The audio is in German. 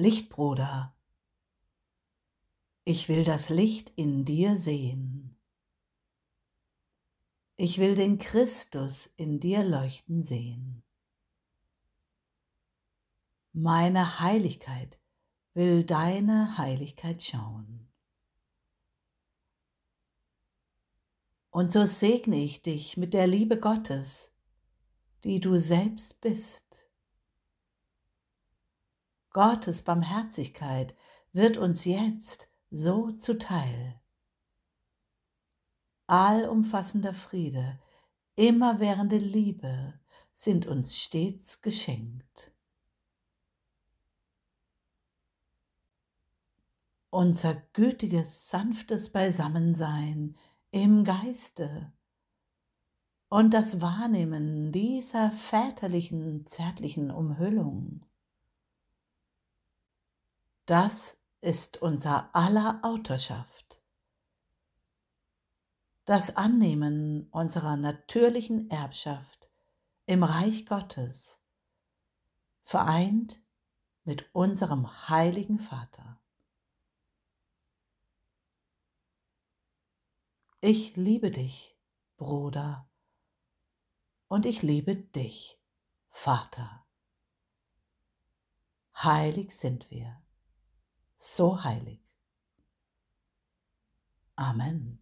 Lichtbruder, ich will das Licht in dir sehen. Ich will den Christus in dir leuchten sehen. Meine Heiligkeit will deine Heiligkeit schauen. Und so segne ich dich mit der Liebe Gottes, die du selbst bist. Gottes Barmherzigkeit wird uns jetzt so zuteil. Allumfassender Friede, immerwährende Liebe sind uns stets geschenkt. Unser gütiges, sanftes Beisammensein im Geiste und das Wahrnehmen dieser väterlichen, zärtlichen Umhüllung. Das ist unser aller Autorschaft. Das Annehmen unserer natürlichen Erbschaft im Reich Gottes, vereint mit unserem heiligen Vater. Ich liebe dich, Bruder, und ich liebe dich, Vater. Heilig sind wir so heilig. Amen.